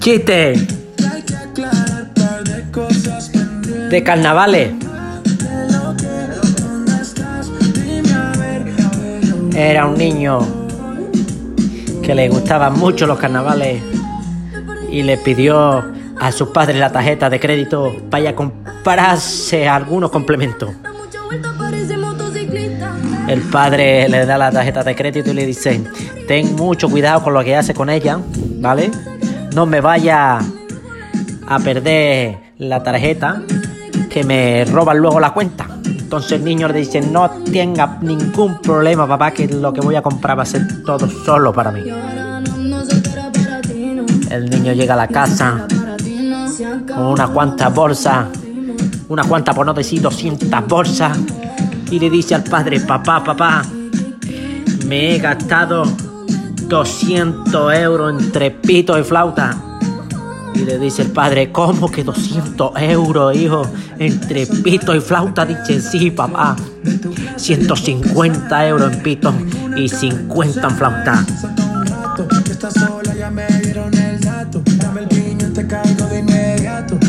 Chiste. De carnavales. Era un niño que le gustaban mucho los carnavales y le pidió a sus padres la tarjeta de crédito para comprarse algunos complementos. El padre le da la tarjeta de crédito y le dice, ten mucho cuidado con lo que hace con ella, ¿vale? No me vaya a perder la tarjeta que me roban luego la cuenta. Entonces el niño le dice, no tenga ningún problema, papá, que lo que voy a comprar va a ser todo solo para mí. El niño llega a la casa con unas cuantas bolsas, unas cuantas, por no decir 200 bolsas, y le dice al padre, papá, papá, me he gastado 200 euros entre pito y flauta. Y le dice el padre, ¿cómo que 200 euros, hijo? Entre pito y flauta. Dice, sí, papá. 150 euros en pito y 50 en flauta.